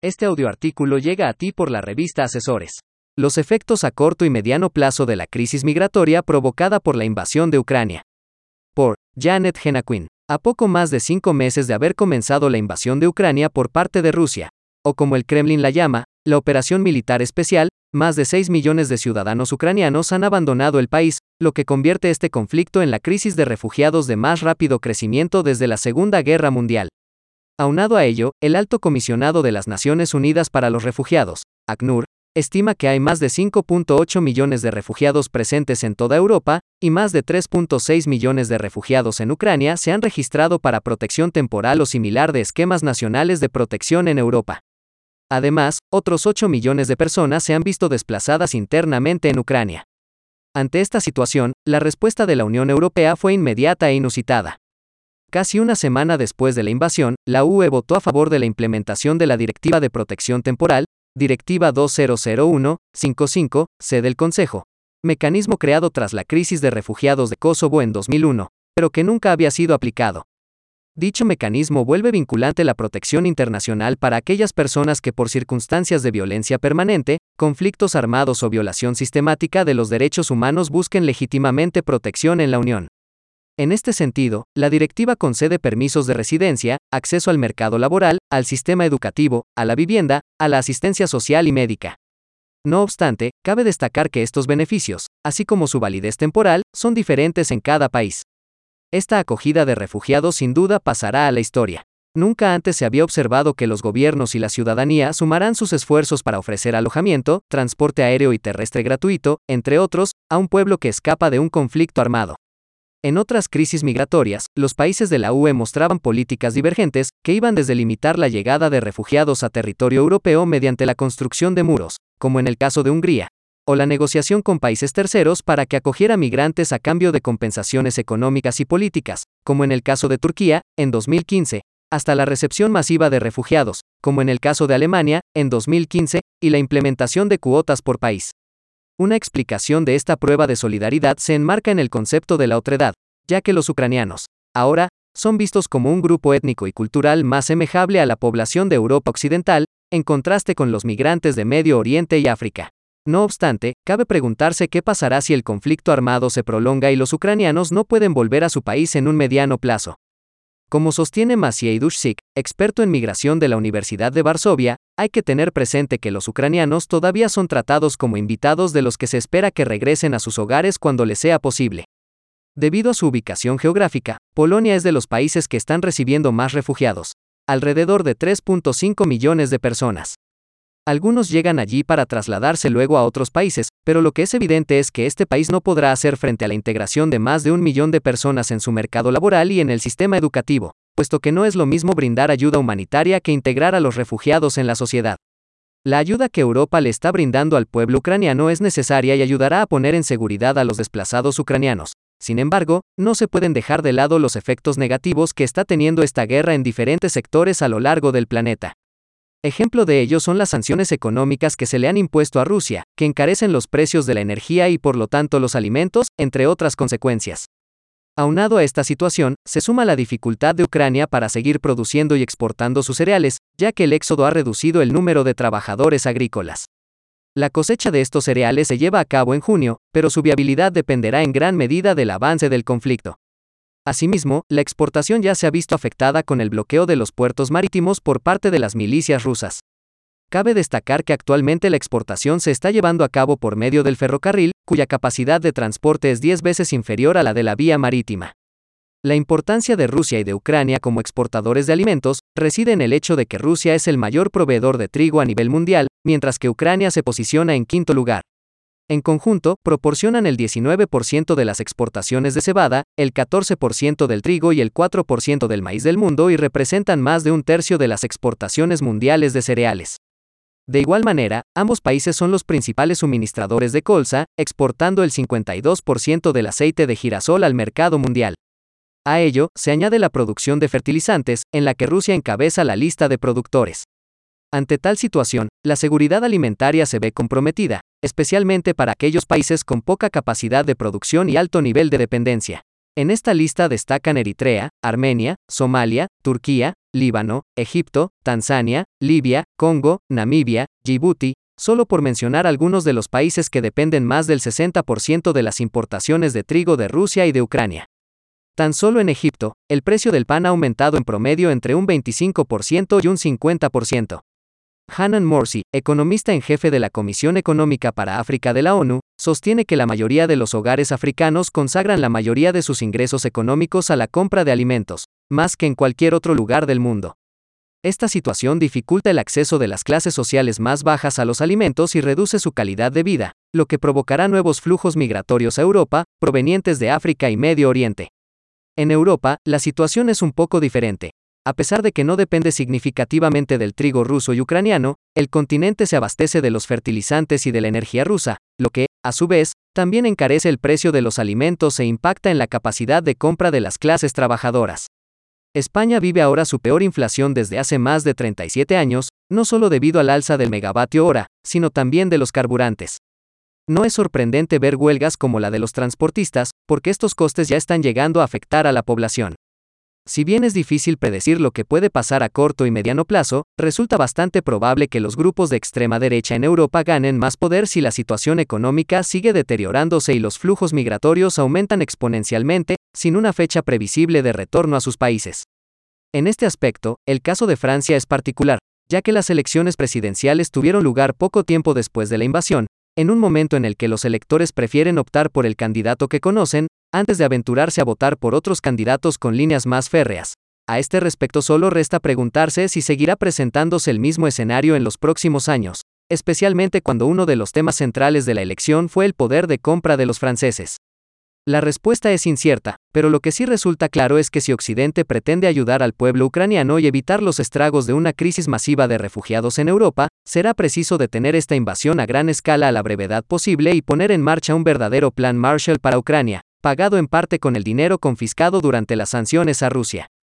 Este audioartículo llega a ti por la revista Asesores. Los efectos a corto y mediano plazo de la crisis migratoria provocada por la invasión de Ucrania. Por Janet Genaquin. A poco más de cinco meses de haber comenzado la invasión de Ucrania por parte de Rusia, o como el Kremlin la llama, la operación militar especial, más de 6 millones de ciudadanos ucranianos han abandonado el país, lo que convierte este conflicto en la crisis de refugiados de más rápido crecimiento desde la Segunda Guerra Mundial. Aunado a ello, el alto comisionado de las Naciones Unidas para los Refugiados, ACNUR, estima que hay más de 5.8 millones de refugiados presentes en toda Europa, y más de 3.6 millones de refugiados en Ucrania se han registrado para protección temporal o similar de esquemas nacionales de protección en Europa. Además, otros 8 millones de personas se han visto desplazadas internamente en Ucrania. Ante esta situación, la respuesta de la Unión Europea fue inmediata e inusitada. Casi una semana después de la invasión, la UE votó a favor de la implementación de la Directiva de Protección Temporal, Directiva 2001-55-C del Consejo, mecanismo creado tras la crisis de refugiados de Kosovo en 2001, pero que nunca había sido aplicado. Dicho mecanismo vuelve vinculante la protección internacional para aquellas personas que por circunstancias de violencia permanente, conflictos armados o violación sistemática de los derechos humanos busquen legítimamente protección en la Unión. En este sentido, la directiva concede permisos de residencia, acceso al mercado laboral, al sistema educativo, a la vivienda, a la asistencia social y médica. No obstante, cabe destacar que estos beneficios, así como su validez temporal, son diferentes en cada país. Esta acogida de refugiados sin duda pasará a la historia. Nunca antes se había observado que los gobiernos y la ciudadanía sumarán sus esfuerzos para ofrecer alojamiento, transporte aéreo y terrestre gratuito, entre otros, a un pueblo que escapa de un conflicto armado. En otras crisis migratorias, los países de la UE mostraban políticas divergentes, que iban desde limitar la llegada de refugiados a territorio europeo mediante la construcción de muros, como en el caso de Hungría, o la negociación con países terceros para que acogiera migrantes a cambio de compensaciones económicas y políticas, como en el caso de Turquía, en 2015, hasta la recepción masiva de refugiados, como en el caso de Alemania, en 2015, y la implementación de cuotas por país. Una explicación de esta prueba de solidaridad se enmarca en el concepto de la otredad, ya que los ucranianos, ahora, son vistos como un grupo étnico y cultural más semejable a la población de Europa Occidental, en contraste con los migrantes de Medio Oriente y África. No obstante, cabe preguntarse qué pasará si el conflicto armado se prolonga y los ucranianos no pueden volver a su país en un mediano plazo. Como sostiene Maciej Dushik, experto en migración de la Universidad de Varsovia, hay que tener presente que los ucranianos todavía son tratados como invitados de los que se espera que regresen a sus hogares cuando les sea posible. Debido a su ubicación geográfica, Polonia es de los países que están recibiendo más refugiados, alrededor de 3.5 millones de personas. Algunos llegan allí para trasladarse luego a otros países, pero lo que es evidente es que este país no podrá hacer frente a la integración de más de un millón de personas en su mercado laboral y en el sistema educativo, puesto que no es lo mismo brindar ayuda humanitaria que integrar a los refugiados en la sociedad. La ayuda que Europa le está brindando al pueblo ucraniano es necesaria y ayudará a poner en seguridad a los desplazados ucranianos. Sin embargo, no se pueden dejar de lado los efectos negativos que está teniendo esta guerra en diferentes sectores a lo largo del planeta. Ejemplo de ello son las sanciones económicas que se le han impuesto a Rusia, que encarecen los precios de la energía y por lo tanto los alimentos, entre otras consecuencias. Aunado a esta situación, se suma la dificultad de Ucrania para seguir produciendo y exportando sus cereales, ya que el éxodo ha reducido el número de trabajadores agrícolas. La cosecha de estos cereales se lleva a cabo en junio, pero su viabilidad dependerá en gran medida del avance del conflicto. Asimismo, la exportación ya se ha visto afectada con el bloqueo de los puertos marítimos por parte de las milicias rusas. Cabe destacar que actualmente la exportación se está llevando a cabo por medio del ferrocarril, cuya capacidad de transporte es 10 veces inferior a la de la vía marítima. La importancia de Rusia y de Ucrania como exportadores de alimentos reside en el hecho de que Rusia es el mayor proveedor de trigo a nivel mundial, mientras que Ucrania se posiciona en quinto lugar. En conjunto, proporcionan el 19% de las exportaciones de cebada, el 14% del trigo y el 4% del maíz del mundo y representan más de un tercio de las exportaciones mundiales de cereales. De igual manera, ambos países son los principales suministradores de colza, exportando el 52% del aceite de girasol al mercado mundial. A ello, se añade la producción de fertilizantes, en la que Rusia encabeza la lista de productores. Ante tal situación, la seguridad alimentaria se ve comprometida, especialmente para aquellos países con poca capacidad de producción y alto nivel de dependencia. En esta lista destacan Eritrea, Armenia, Somalia, Turquía, Líbano, Egipto, Tanzania, Libia, Congo, Namibia, Djibouti, solo por mencionar algunos de los países que dependen más del 60% de las importaciones de trigo de Rusia y de Ucrania. Tan solo en Egipto, el precio del pan ha aumentado en promedio entre un 25% y un 50%. Hanan Morsi, economista en jefe de la Comisión Económica para África de la ONU, sostiene que la mayoría de los hogares africanos consagran la mayoría de sus ingresos económicos a la compra de alimentos, más que en cualquier otro lugar del mundo. Esta situación dificulta el acceso de las clases sociales más bajas a los alimentos y reduce su calidad de vida, lo que provocará nuevos flujos migratorios a Europa, provenientes de África y Medio Oriente. En Europa, la situación es un poco diferente. A pesar de que no depende significativamente del trigo ruso y ucraniano, el continente se abastece de los fertilizantes y de la energía rusa, lo que, a su vez, también encarece el precio de los alimentos e impacta en la capacidad de compra de las clases trabajadoras. España vive ahora su peor inflación desde hace más de 37 años, no solo debido al alza del megavatio hora, sino también de los carburantes. No es sorprendente ver huelgas como la de los transportistas, porque estos costes ya están llegando a afectar a la población. Si bien es difícil predecir lo que puede pasar a corto y mediano plazo, resulta bastante probable que los grupos de extrema derecha en Europa ganen más poder si la situación económica sigue deteriorándose y los flujos migratorios aumentan exponencialmente, sin una fecha previsible de retorno a sus países. En este aspecto, el caso de Francia es particular, ya que las elecciones presidenciales tuvieron lugar poco tiempo después de la invasión, en un momento en el que los electores prefieren optar por el candidato que conocen, antes de aventurarse a votar por otros candidatos con líneas más férreas. A este respecto solo resta preguntarse si seguirá presentándose el mismo escenario en los próximos años, especialmente cuando uno de los temas centrales de la elección fue el poder de compra de los franceses. La respuesta es incierta, pero lo que sí resulta claro es que si Occidente pretende ayudar al pueblo ucraniano y evitar los estragos de una crisis masiva de refugiados en Europa, será preciso detener esta invasión a gran escala a la brevedad posible y poner en marcha un verdadero plan Marshall para Ucrania, pagado en parte con el dinero confiscado durante las sanciones a Rusia.